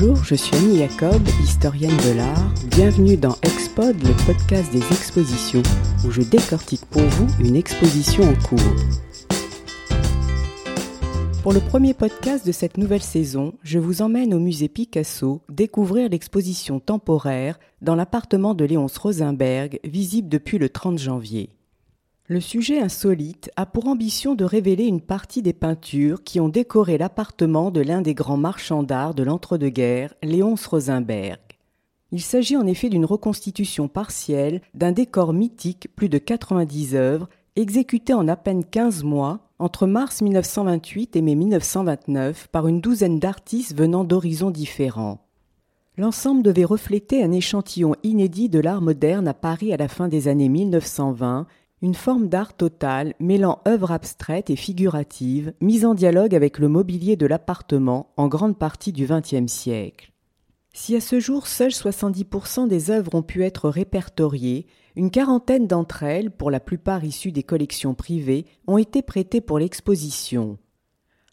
Bonjour, je suis Annie Jacob, historienne de l'art. Bienvenue dans Expod, le podcast des expositions, où je décortique pour vous une exposition en cours. Pour le premier podcast de cette nouvelle saison, je vous emmène au musée Picasso découvrir l'exposition temporaire dans l'appartement de Léonce Rosenberg, visible depuis le 30 janvier. Le sujet insolite a pour ambition de révéler une partie des peintures qui ont décoré l'appartement de l'un des grands marchands d'art de l'entre-deux-guerres, Léonce Rosenberg. Il s'agit en effet d'une reconstitution partielle d'un décor mythique, plus de 90 œuvres, exécutées en à peine 15 mois, entre mars 1928 et mai 1929, par une douzaine d'artistes venant d'horizons différents. L'ensemble devait refléter un échantillon inédit de l'art moderne à Paris à la fin des années 1920 une forme d'art total mêlant œuvres abstraites et figuratives, mise en dialogue avec le mobilier de l'appartement en grande partie du XXe siècle. Si à ce jour seuls 70% des œuvres ont pu être répertoriées, une quarantaine d'entre elles, pour la plupart issues des collections privées, ont été prêtées pour l'exposition.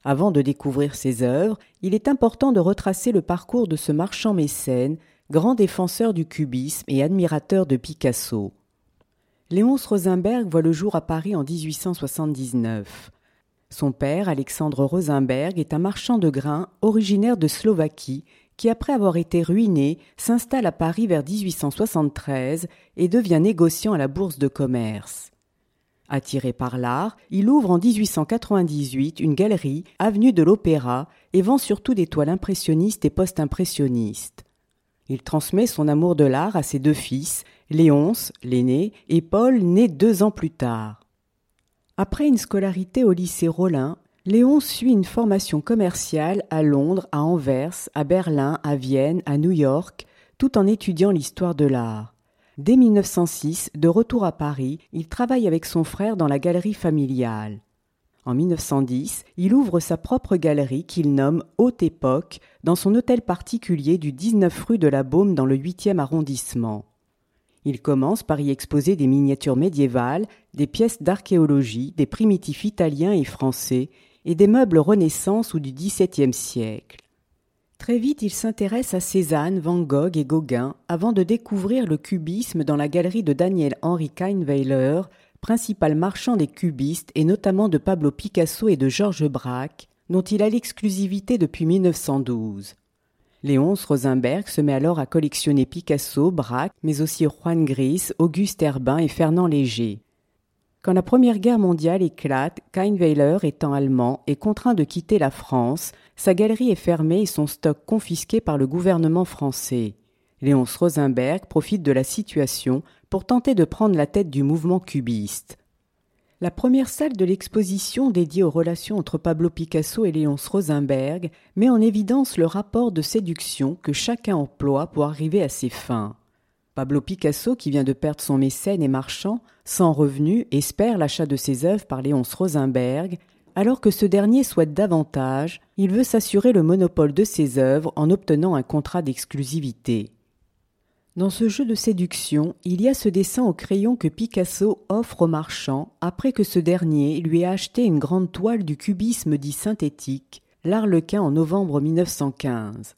Avant de découvrir ces œuvres, il est important de retracer le parcours de ce marchand mécène, grand défenseur du cubisme et admirateur de Picasso. Léonce Rosenberg voit le jour à Paris en 1879. Son père, Alexandre Rosenberg, est un marchand de grains originaire de Slovaquie qui, après avoir été ruiné, s'installe à Paris vers 1873 et devient négociant à la bourse de commerce. Attiré par l'art, il ouvre en 1898 une galerie, avenue de l'Opéra, et vend surtout des toiles impressionnistes et post-impressionnistes. Il transmet son amour de l'art à ses deux fils, Léonce, l'aîné, et Paul, né deux ans plus tard. Après une scolarité au lycée Rollin, Léonce suit une formation commerciale à Londres, à Anvers, à Berlin, à Vienne, à New York, tout en étudiant l'histoire de l'art. Dès 1906, de retour à Paris, il travaille avec son frère dans la galerie familiale. En 1910, il ouvre sa propre galerie qu'il nomme Haute Époque dans son hôtel particulier du 19 rue de la Baume dans le 8e arrondissement. Il commence par y exposer des miniatures médiévales, des pièces d'archéologie, des primitifs italiens et français, et des meubles Renaissance ou du XVIIe siècle. Très vite, il s'intéresse à Cézanne, Van Gogh et Gauguin avant de découvrir le cubisme dans la galerie de Daniel Henry Kahnweiler, principal marchand des cubistes et notamment de Pablo Picasso et de Georges Braque, dont il a l'exclusivité depuis 1912. Léonce Rosenberg se met alors à collectionner Picasso, Braque, mais aussi Juan Gris, Auguste Herbin et Fernand Léger. Quand la Première Guerre mondiale éclate, Kahnweiler étant allemand est contraint de quitter la France, sa galerie est fermée et son stock confisqué par le gouvernement français. Léonce Rosenberg profite de la situation pour tenter de prendre la tête du mouvement cubiste. La première salle de l'exposition dédiée aux relations entre Pablo Picasso et Léonce Rosenberg met en évidence le rapport de séduction que chacun emploie pour arriver à ses fins. Pablo Picasso, qui vient de perdre son mécène et marchand, sans revenu, espère l'achat de ses œuvres par Léonce Rosenberg, alors que ce dernier souhaite davantage, il veut s'assurer le monopole de ses œuvres en obtenant un contrat d'exclusivité. Dans ce jeu de séduction, il y a ce dessin au crayon que Picasso offre au marchand après que ce dernier lui ait acheté une grande toile du cubisme dit synthétique, l'Arlequin en novembre 1915.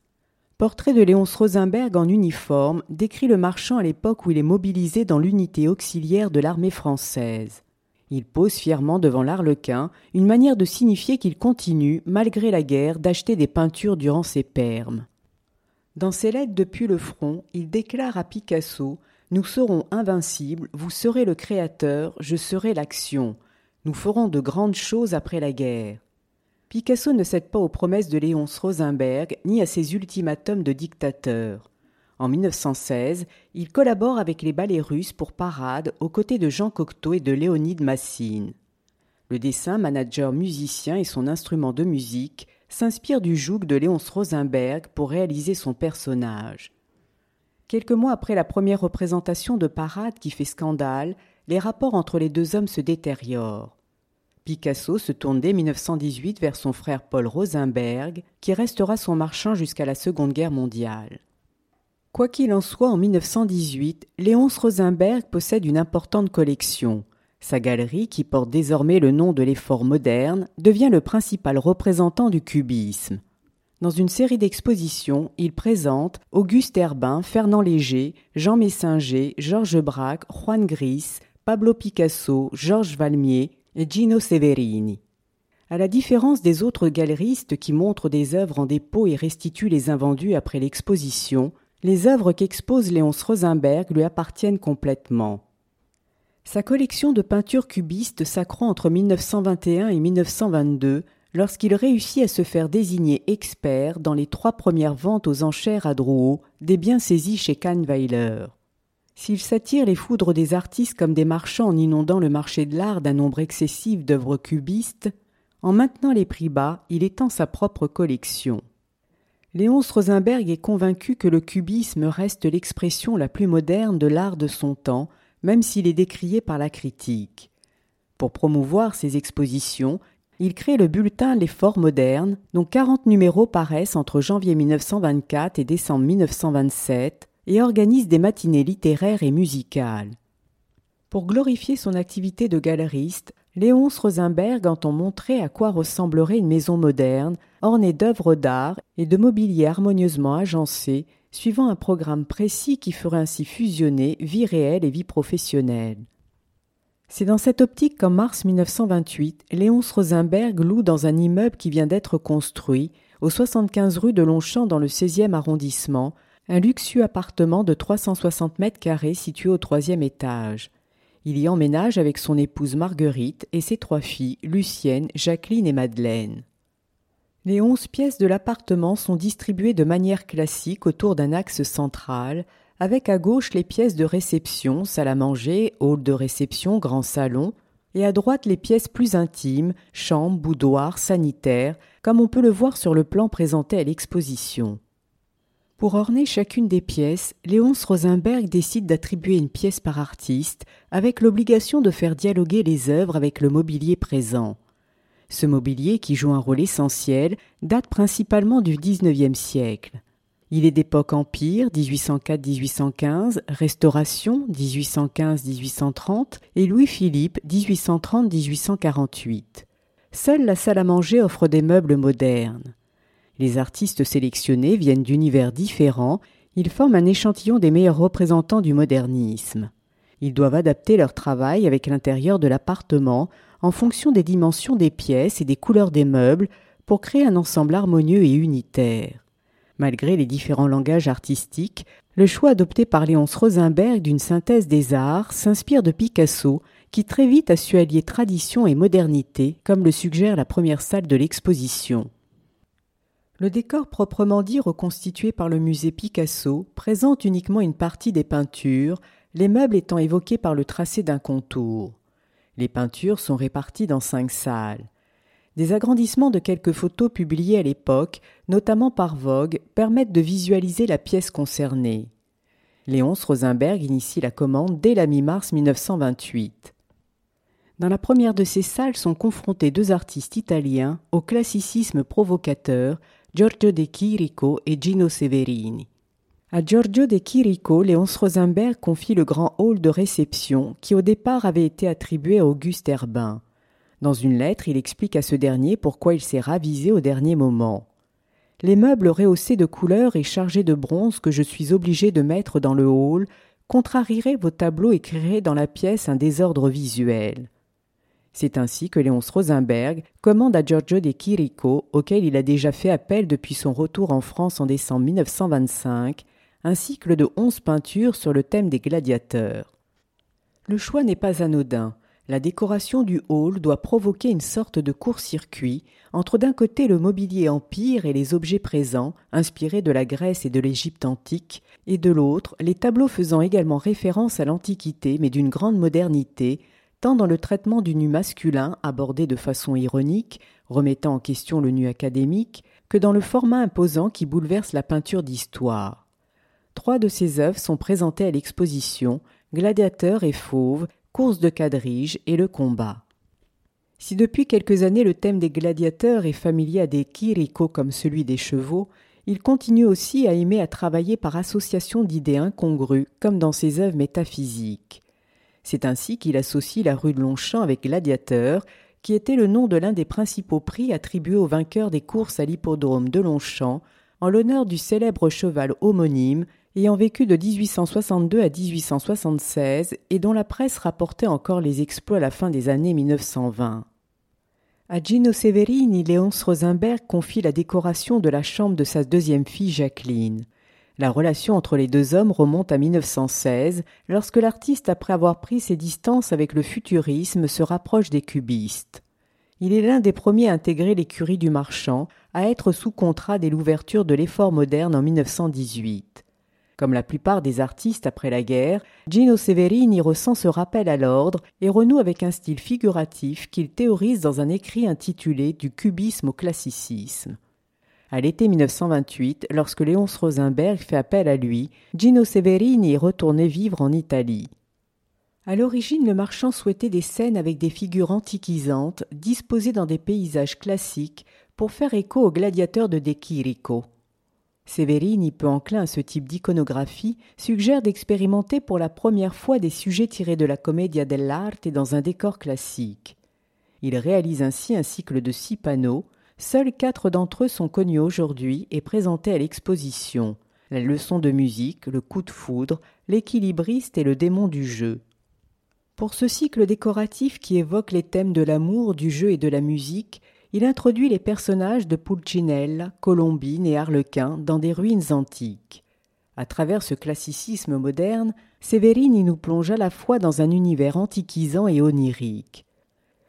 Portrait de Léonce Rosenberg en uniforme décrit le marchand à l'époque où il est mobilisé dans l'unité auxiliaire de l'armée française. Il pose fièrement devant l'Arlequin, une manière de signifier qu'il continue, malgré la guerre, d'acheter des peintures durant ses permes. Dans ses lettres depuis le front, il déclare à Picasso Nous serons invincibles, vous serez le créateur, je serai l'action. Nous ferons de grandes choses après la guerre. Picasso ne cède pas aux promesses de Léonce Rosenberg ni à ses ultimatums de dictateur. En 1916, il collabore avec les ballets russes pour Parade aux côtés de Jean Cocteau et de Léonide Massine. Le dessin, manager musicien et son instrument de musique s'inspire du joug de Léonce Rosenberg pour réaliser son personnage. Quelques mois après la première représentation de Parade qui fait scandale, les rapports entre les deux hommes se détériorent. Picasso se tourne dès 1918 vers son frère Paul Rosenberg, qui restera son marchand jusqu'à la Seconde Guerre mondiale. Quoi qu'il en soit, en 1918, Léonce Rosenberg possède une importante collection – sa galerie, qui porte désormais le nom de l'effort moderne, devient le principal représentant du cubisme. Dans une série d'expositions, il présente Auguste Herbin, Fernand Léger, Jean Messinger, Georges Braque, Juan Gris, Pablo Picasso, Georges Valmier et Gino Severini. À la différence des autres galeristes qui montrent des œuvres en dépôt et restituent les invendus après l'exposition, les œuvres qu'expose Léonce Rosenberg lui appartiennent complètement. Sa collection de peintures cubistes s'accroît entre 1921 et 1922 lorsqu'il réussit à se faire désigner expert dans les trois premières ventes aux enchères à Drouot des biens saisis chez Kahnweiler. S'il s'attire les foudres des artistes comme des marchands en inondant le marché de l'art d'un nombre excessif d'œuvres cubistes, en maintenant les prix bas, il étend sa propre collection. Léonce Rosenberg est convaincu que le cubisme reste l'expression la plus moderne de l'art de son temps, même s'il est décrié par la critique. Pour promouvoir ses expositions, il crée le bulletin Les Forts modernes, dont 40 numéros paraissent entre janvier 1924 et décembre 1927, et organise des matinées littéraires et musicales. Pour glorifier son activité de galeriste, Léonce Rosenberg entend montrer à quoi ressemblerait une maison moderne, ornée d'œuvres d'art et de mobilier harmonieusement agencé, suivant un programme précis qui ferait ainsi fusionner vie réelle et vie professionnelle. C'est dans cette optique qu'en mars 1928, Léonce Rosenberg loue dans un immeuble qui vient d'être construit, au 75 rue de Longchamp dans le 16e arrondissement, un luxueux appartement de 360 mètres carrés situé au troisième étage. Il y emménage avec son épouse Marguerite et ses trois filles, Lucienne, Jacqueline et Madeleine. Les onze pièces de l'appartement sont distribuées de manière classique autour d'un axe central, avec à gauche les pièces de réception, salle à manger, hall de réception, grand salon, et à droite les pièces plus intimes, chambre, boudoir, sanitaire, comme on peut le voir sur le plan présenté à l'exposition. Pour orner chacune des pièces, Léonce Rosenberg décide d'attribuer une pièce par artiste, avec l'obligation de faire dialoguer les œuvres avec le mobilier présent. Ce mobilier, qui joue un rôle essentiel, date principalement du XIXe siècle. Il est d'époque Empire 1804-1815, Restauration 1815-1830 et Louis-Philippe 1830-1848. Seule la salle à manger offre des meubles modernes. Les artistes sélectionnés viennent d'univers différents, ils forment un échantillon des meilleurs représentants du modernisme. Ils doivent adapter leur travail avec l'intérieur de l'appartement en fonction des dimensions des pièces et des couleurs des meubles pour créer un ensemble harmonieux et unitaire. Malgré les différents langages artistiques, le choix adopté par Léonce Rosenberg d'une synthèse des arts s'inspire de Picasso, qui très vite a su allier tradition et modernité, comme le suggère la première salle de l'exposition. Le décor proprement dit reconstitué par le musée Picasso présente uniquement une partie des peintures, les meubles étant évoqués par le tracé d'un contour. Les peintures sont réparties dans cinq salles. Des agrandissements de quelques photos publiées à l'époque, notamment par Vogue, permettent de visualiser la pièce concernée. Léonce Rosenberg initie la commande dès la mi-mars 1928. Dans la première de ces salles sont confrontés deux artistes italiens au classicisme provocateur, Giorgio de Chirico et Gino Severini. À Giorgio de Chirico, Léonce Rosenberg confie le grand hall de réception qui au départ avait été attribué à Auguste Herbin. Dans une lettre, il explique à ce dernier pourquoi il s'est ravisé au dernier moment. Les meubles rehaussés de couleurs et chargés de bronze que je suis obligé de mettre dans le hall contrarieraient vos tableaux et créeraient dans la pièce un désordre visuel. C'est ainsi que Léonce Rosenberg commande à Giorgio de Chirico, auquel il a déjà fait appel depuis son retour en France en décembre 1925, un cycle de onze peintures sur le thème des gladiateurs. Le choix n'est pas anodin la décoration du hall doit provoquer une sorte de court-circuit entre d'un côté le mobilier empire et les objets présents, inspirés de la Grèce et de l'Égypte antique, et de l'autre les tableaux faisant également référence à l'Antiquité mais d'une grande modernité, tant dans le traitement du nu masculin abordé de façon ironique, remettant en question le nu académique, que dans le format imposant qui bouleverse la peinture d'histoire. Trois de ces œuvres sont présentées à l'exposition, Gladiateur et Fauve, course de quadrige et le combat. Si depuis quelques années le thème des gladiateurs est familier à des kiriko comme celui des chevaux, il continue aussi à aimer à travailler par association d'idées incongrues, comme dans ses œuvres métaphysiques. C'est ainsi qu'il associe la rue de Longchamp avec Gladiateur, qui était le nom de l'un des principaux prix attribués aux vainqueurs des courses à l'hippodrome de Longchamp, en l'honneur du célèbre cheval homonyme ayant vécu de 1862 à 1876 et dont la presse rapportait encore les exploits à la fin des années 1920. À Gino Severini, Léonce Rosenberg confie la décoration de la chambre de sa deuxième fille Jacqueline. La relation entre les deux hommes remonte à 1916, lorsque l'artiste, après avoir pris ses distances avec le futurisme, se rapproche des cubistes. Il est l'un des premiers à intégrer l'écurie du marchand, à être sous contrat dès l'ouverture de l'effort moderne en 1918. Comme la plupart des artistes après la guerre, Gino Severini ressent ce rappel à l'ordre et renoue avec un style figuratif qu'il théorise dans un écrit intitulé Du cubisme au classicisme. À l'été 1928, lorsque Léonce Rosenberg fait appel à lui, Gino Severini est retourné vivre en Italie. À l'origine, le marchand souhaitait des scènes avec des figures antiquisantes, disposées dans des paysages classiques, pour faire écho aux gladiateurs de De Chirico. Severini, peu enclin à ce type d'iconographie, suggère d'expérimenter pour la première fois des sujets tirés de la commedia dell'arte dans un décor classique. Il réalise ainsi un cycle de six panneaux. Seuls quatre d'entre eux sont connus aujourd'hui et présentés à l'exposition la leçon de musique, le coup de foudre, l'équilibriste et le démon du jeu. Pour ce cycle décoratif qui évoque les thèmes de l'amour, du jeu et de la musique, il introduit les personnages de Pulcinella, Colombine et Harlequin dans des ruines antiques. À travers ce classicisme moderne, Sévérine nous plonge à la fois dans un univers antiquisant et onirique.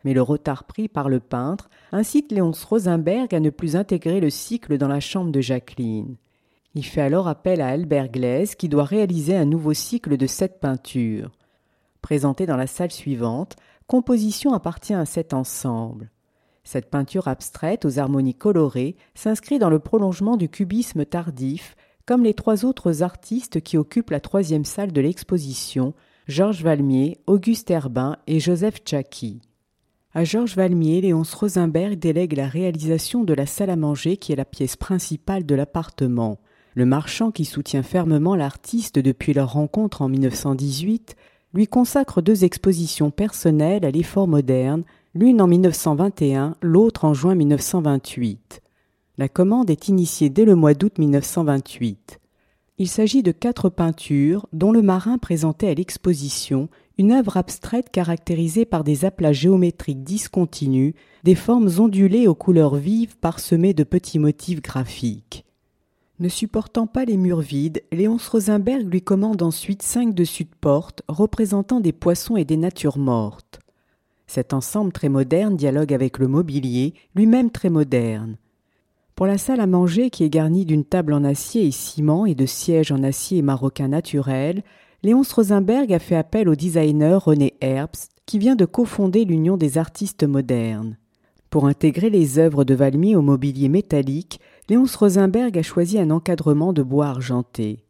Mais le retard pris par le peintre incite Léonce Rosenberg à ne plus intégrer le cycle dans la chambre de Jacqueline. Il fait alors appel à Albert Glaise qui doit réaliser un nouveau cycle de sept peintures. Présenté dans la salle suivante, composition appartient à cet ensemble. Cette peinture abstraite aux harmonies colorées s'inscrit dans le prolongement du cubisme tardif, comme les trois autres artistes qui occupent la troisième salle de l'exposition, Georges Valmier, Auguste Herbin et Joseph Tchaki. À Georges Valmier, Léonce Rosenberg délègue la réalisation de la salle à manger qui est la pièce principale de l'appartement. Le marchand qui soutient fermement l'artiste depuis leur rencontre en 1918 lui consacre deux expositions personnelles à l'effort moderne l'une en 1921, l'autre en juin 1928. La commande est initiée dès le mois d'août 1928. Il s'agit de quatre peintures dont le marin présentait à l'exposition une œuvre abstraite caractérisée par des aplats géométriques discontinus, des formes ondulées aux couleurs vives parsemées de petits motifs graphiques. Ne supportant pas les murs vides, Léonce Rosenberg lui commande ensuite cinq dessus de porte représentant des poissons et des natures mortes. Cet ensemble très moderne dialogue avec le mobilier, lui-même très moderne. Pour la salle à manger qui est garnie d'une table en acier et ciment et de sièges en acier et maroquin naturel, Léonce Rosenberg a fait appel au designer René Herbst, qui vient de cofonder l'Union des artistes modernes. Pour intégrer les œuvres de Valmy au mobilier métallique, Léonce Rosenberg a choisi un encadrement de bois argenté.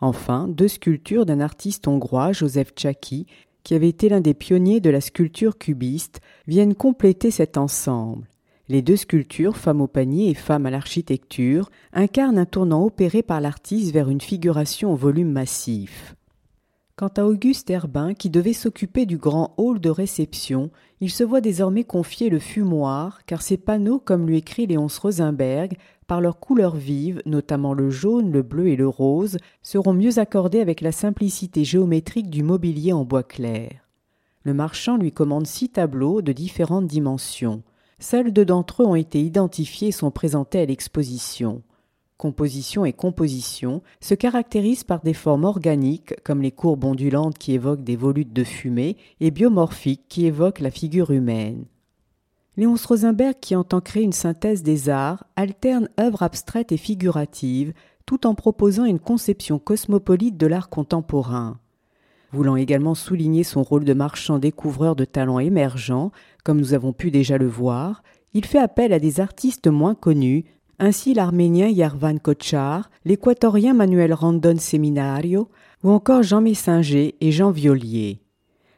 Enfin, deux sculptures d'un artiste hongrois, Joseph Tchaki, qui avait été l'un des pionniers de la sculpture cubiste, viennent compléter cet ensemble. Les deux sculptures, Femme au panier et Femme à l'architecture, incarnent un tournant opéré par l'artiste vers une figuration au volume massif. Quant à Auguste Herbin, qui devait s'occuper du grand hall de réception, il se voit désormais confier le fumoir, car ses panneaux, comme lui écrit Léonce Rosenberg, par leurs couleurs vives, notamment le jaune, le bleu et le rose, seront mieux accordés avec la simplicité géométrique du mobilier en bois clair. Le marchand lui commande six tableaux de différentes dimensions. Seuls deux d'entre eux ont été identifiés et sont présentés à l'exposition. Composition et composition se caractérisent par des formes organiques comme les courbes ondulantes qui évoquent des volutes de fumée et biomorphiques qui évoquent la figure humaine. Léonce Rosenberg, qui entend créer une synthèse des arts, alterne œuvres abstraites et figuratives, tout en proposant une conception cosmopolite de l'art contemporain. Voulant également souligner son rôle de marchand découvreur de talents émergents, comme nous avons pu déjà le voir, il fait appel à des artistes moins connus, ainsi l'arménien Yarvan Kochar, l'équatorien Manuel Randon Seminario, ou encore Jean Messinger et Jean Violier.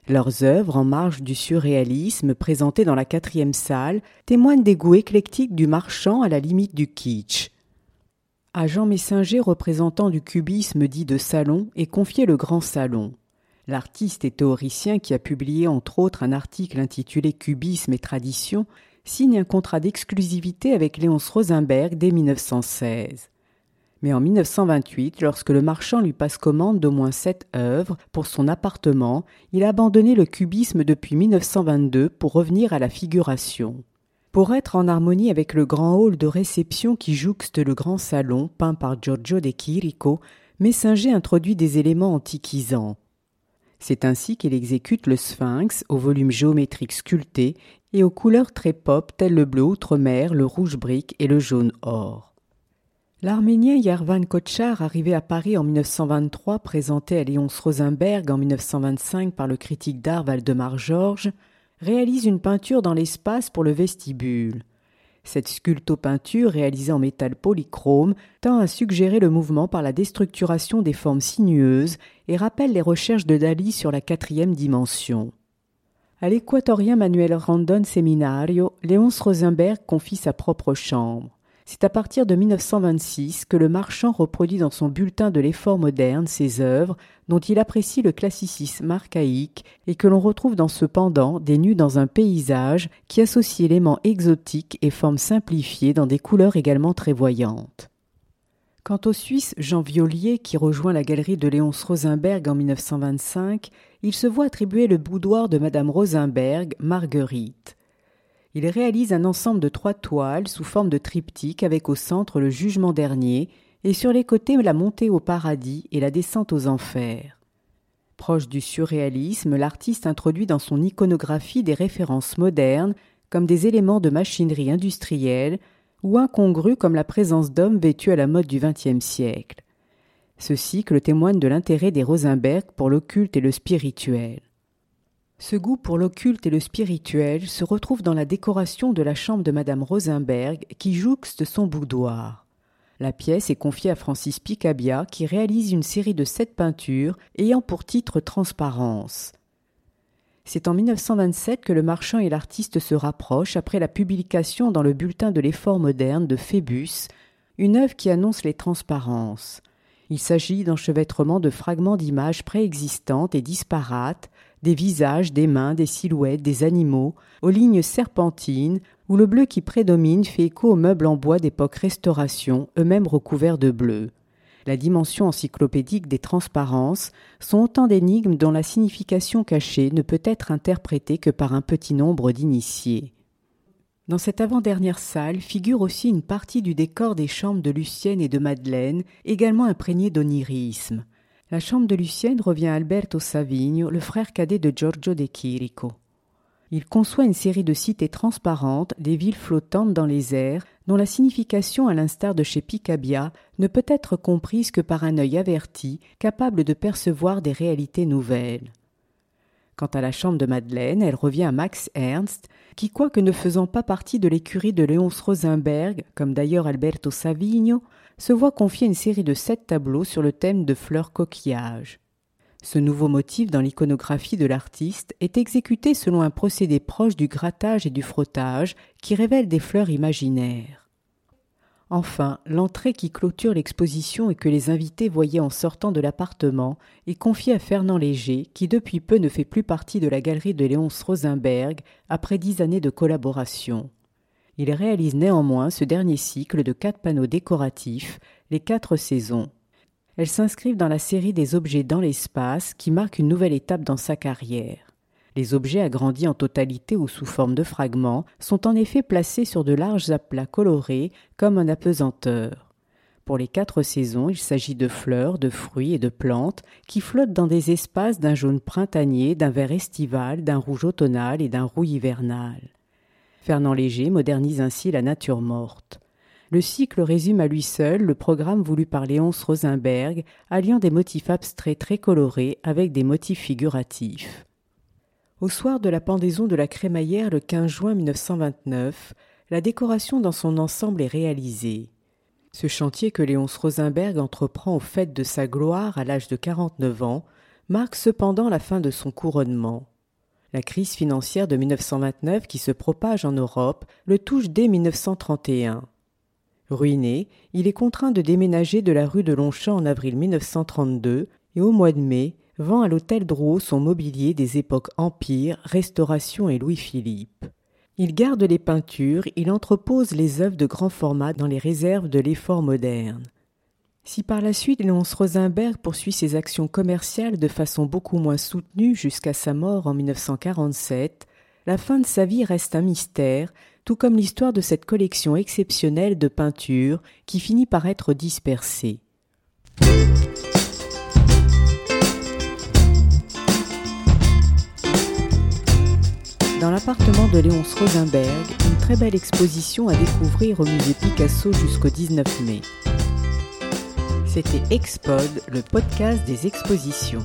Leurs œuvres, en marge du surréalisme, présentées dans la quatrième salle, témoignent des goûts éclectiques du marchand à la limite du kitsch. À Jean Messinger, représentant du cubisme dit de salon, est confié le grand salon. L'artiste et théoricien qui a publié entre autres un article intitulé Cubisme et tradition signe un contrat d'exclusivité avec Léonce Rosenberg dès 1916. Mais en 1928, lorsque le marchand lui passe commande d'au moins sept œuvres pour son appartement, il a abandonné le cubisme depuis 1922 pour revenir à la figuration. Pour être en harmonie avec le grand hall de réception qui jouxte le grand salon peint par Giorgio de Chirico, Messinger introduit des éléments antiquisants. C'est ainsi qu'il exécute le sphinx au volume géométrique sculpté et aux couleurs très pop telles le bleu outre-mer, le rouge brique et le jaune or. L'Arménien Yervan Kochar, arrivé à Paris en 1923, présenté à Léonce Rosenberg en 1925 par le critique d'art Valdemar Georges, réalise une peinture dans l'espace pour le vestibule. Cette sculpto-peinture, réalisée en métal polychrome, tend à suggérer le mouvement par la déstructuration des formes sinueuses et rappelle les recherches de Dali sur la quatrième dimension. À l'équatorien Manuel Randon Seminario, Léonce Rosenberg confie sa propre chambre. C'est à partir de 1926 que le marchand reproduit dans son bulletin de l'effort moderne ses œuvres dont il apprécie le classicisme archaïque et que l'on retrouve dans ce pendant des nus dans un paysage qui associe éléments exotiques et formes simplifiées dans des couleurs également très voyantes. Quant au Suisse Jean Violier, qui rejoint la galerie de Léonce Rosenberg en 1925, il se voit attribuer le boudoir de Madame Rosenberg, Marguerite. Il réalise un ensemble de trois toiles sous forme de triptyque avec au centre le jugement dernier et sur les côtés la montée au paradis et la descente aux enfers. Proche du surréalisme, l'artiste introduit dans son iconographie des références modernes comme des éléments de machinerie industrielle ou incongrus comme la présence d'hommes vêtus à la mode du XXe siècle. Ce cycle témoigne de l'intérêt des Rosenberg pour l'occulte et le spirituel. Ce goût pour l'occulte et le spirituel se retrouve dans la décoration de la chambre de Madame Rosenberg qui jouxte son boudoir. La pièce est confiée à Francis Picabia qui réalise une série de sept peintures ayant pour titre Transparence. C'est en 1927 que le marchand et l'artiste se rapprochent après la publication dans le bulletin de l'effort moderne de Phébus, une œuvre qui annonce les transparences. Il s'agit d'enchevêtrements de fragments d'images préexistantes et disparates, des visages, des mains, des silhouettes, des animaux, aux lignes serpentines, où le bleu qui prédomine fait écho aux meubles en bois d'époque restauration, eux-mêmes recouverts de bleu. La dimension encyclopédique des transparences sont autant d'énigmes dont la signification cachée ne peut être interprétée que par un petit nombre d'initiés. Dans cette avant-dernière salle figure aussi une partie du décor des chambres de Lucienne et de Madeleine, également imprégnée d'onirisme. La chambre de Lucienne revient à Alberto Savigno, le frère cadet de Giorgio de Chirico. Il conçoit une série de cités transparentes, des villes flottantes dans les airs, dont la signification, à l'instar de chez Picabia, ne peut être comprise que par un œil averti, capable de percevoir des réalités nouvelles. Quant à la chambre de Madeleine, elle revient à Max Ernst, qui, quoique ne faisant pas partie de l'écurie de Léonce Rosenberg, comme d'ailleurs Alberto Savigno, se voit confier une série de sept tableaux sur le thème de fleurs coquillages. Ce nouveau motif dans l'iconographie de l'artiste est exécuté selon un procédé proche du grattage et du frottage qui révèle des fleurs imaginaires. Enfin, l'entrée qui clôture l'exposition et que les invités voyaient en sortant de l'appartement est confiée à Fernand Léger, qui depuis peu ne fait plus partie de la galerie de Léonce Rosenberg après dix années de collaboration. Il réalise néanmoins ce dernier cycle de quatre panneaux décoratifs, les quatre saisons. Elles s'inscrivent dans la série des objets dans l'espace qui marque une nouvelle étape dans sa carrière. Les objets agrandis en totalité ou sous forme de fragments sont en effet placés sur de larges aplats colorés comme un apesanteur. Pour les quatre saisons, il s'agit de fleurs, de fruits et de plantes qui flottent dans des espaces d'un jaune printanier, d'un vert estival, d'un rouge automnal et d'un rouille hivernal. Fernand Léger modernise ainsi la nature morte. Le cycle résume à lui seul le programme voulu par Léonce Rosenberg, alliant des motifs abstraits très colorés avec des motifs figuratifs. Au soir de la pendaison de la crémaillère le 15 juin 1929, la décoration dans son ensemble est réalisée. Ce chantier que Léonce Rosenberg entreprend au fait de sa gloire à l'âge de 49 ans marque cependant la fin de son couronnement. La crise financière de 1929 qui se propage en Europe le touche dès 1931. Ruiné, il est contraint de déménager de la rue de Longchamp en avril 1932 et au mois de mai vend à l'hôtel Drouot son mobilier des époques Empire, Restauration et Louis-Philippe. Il garde les peintures, il entrepose les œuvres de grand format dans les réserves de l'effort moderne. Si par la suite Léonce Rosenberg poursuit ses actions commerciales de façon beaucoup moins soutenue jusqu'à sa mort en 1947, la fin de sa vie reste un mystère, tout comme l'histoire de cette collection exceptionnelle de peintures qui finit par être dispersée. Dans l'appartement de Léonce Rosenberg, une très belle exposition à découvrir au musée Picasso jusqu'au 19 mai. C'était Expod, le podcast des expositions.